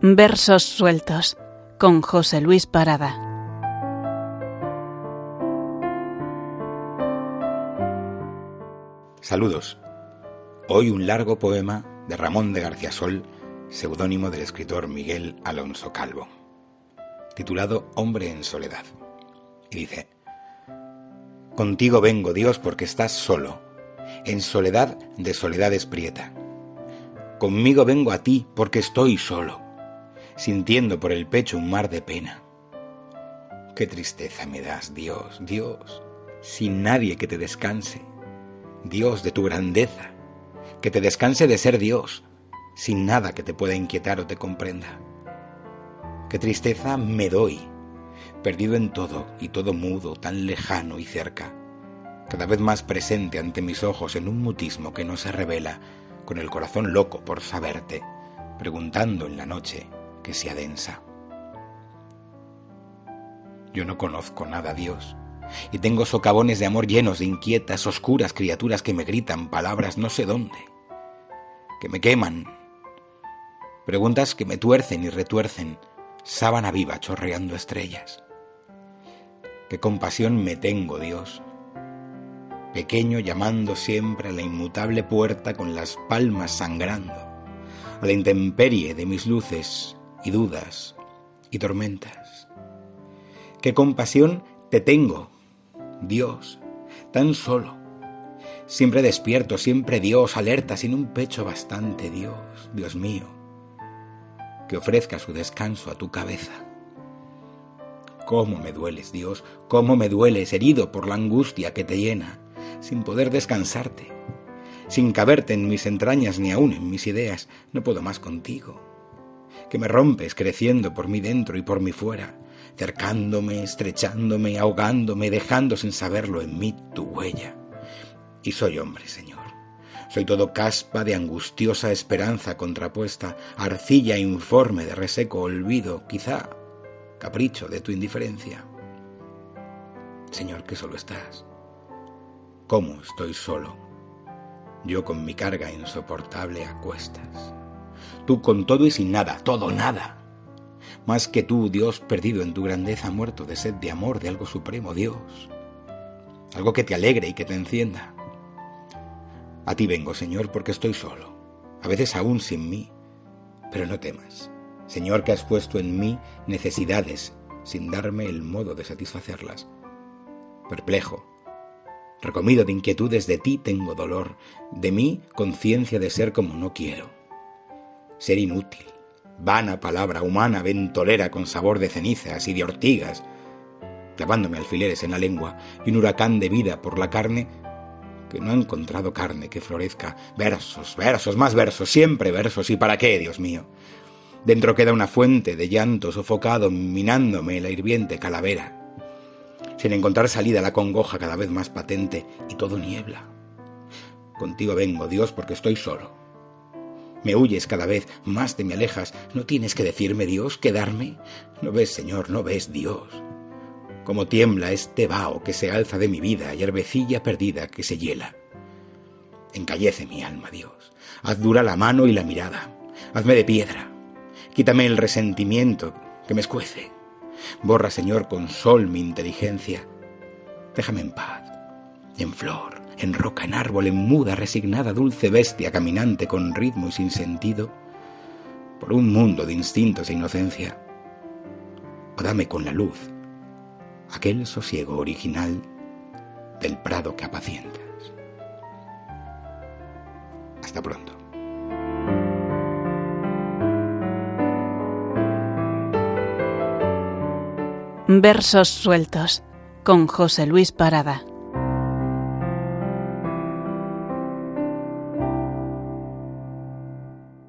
Versos sueltos con José Luis Parada. Saludos. Hoy un largo poema de Ramón de García Sol, seudónimo del escritor Miguel Alonso Calvo, titulado Hombre en Soledad. Y dice, Contigo vengo, Dios, porque estás solo, en soledad de soledad prieta. Conmigo vengo a ti porque estoy solo sintiendo por el pecho un mar de pena. Qué tristeza me das, Dios, Dios, sin nadie que te descanse, Dios de tu grandeza, que te descanse de ser Dios, sin nada que te pueda inquietar o te comprenda. Qué tristeza me doy, perdido en todo y todo mudo, tan lejano y cerca, cada vez más presente ante mis ojos en un mutismo que no se revela, con el corazón loco por saberte, preguntando en la noche, que sea densa. Yo no conozco nada, Dios, y tengo socavones de amor llenos de inquietas, oscuras criaturas que me gritan palabras no sé dónde, que me queman, preguntas que me tuercen y retuercen, sábana viva chorreando estrellas. Qué compasión me tengo, Dios, pequeño llamando siempre a la inmutable puerta con las palmas sangrando, a la intemperie de mis luces y dudas y tormentas. Qué compasión te tengo, Dios, tan solo. Siempre despierto, siempre Dios, alerta, sin un pecho bastante, Dios, Dios mío, que ofrezca su descanso a tu cabeza. Cómo me dueles, Dios, cómo me dueles, herido por la angustia que te llena, sin poder descansarte, sin caberte en mis entrañas ni aún en mis ideas, no puedo más contigo que me rompes creciendo por mí dentro y por mí fuera, cercándome, estrechándome, ahogándome, dejando sin saberlo en mí tu huella. Y soy hombre, Señor. Soy todo caspa de angustiosa esperanza contrapuesta, arcilla informe de reseco olvido, quizá capricho de tu indiferencia. Señor, que solo estás. ¿Cómo estoy solo? Yo con mi carga insoportable a cuestas tú con todo y sin nada, todo nada. Más que tú, Dios perdido en tu grandeza, muerto de sed de amor de algo supremo, Dios. Algo que te alegre y que te encienda. A ti vengo, Señor, porque estoy solo, a veces aún sin mí, pero no temas. Señor, que has puesto en mí necesidades sin darme el modo de satisfacerlas. Perplejo, recomido de inquietudes, de ti tengo dolor, de mí conciencia de ser como no quiero ser inútil, vana palabra humana, ventolera con sabor de cenizas y de ortigas, clavándome alfileres en la lengua y un huracán de vida por la carne que no ha encontrado carne que florezca. Versos, versos, más versos, siempre versos. ¿Y para qué, Dios mío? Dentro queda una fuente de llanto sofocado minándome la hirviente calavera. Sin encontrar salida la congoja cada vez más patente y todo niebla. Contigo vengo, Dios, porque estoy solo me huyes cada vez, más te me alejas. ¿No tienes que decirme, Dios, quedarme? ¿No ves, Señor, no ves, Dios? Como tiembla este vaho que se alza de mi vida y herbecilla perdida que se hiela. Encallece mi alma, Dios. Haz dura la mano y la mirada. Hazme de piedra. Quítame el resentimiento que me escuece. Borra, Señor, con sol mi inteligencia. Déjame en paz, en flor, en roca, en árbol, en muda, resignada, dulce bestia, caminante con ritmo y sin sentido, por un mundo de instintos e inocencia. O dame con la luz aquel sosiego original del prado que apacientas. Hasta pronto. Versos sueltos con José Luis Parada.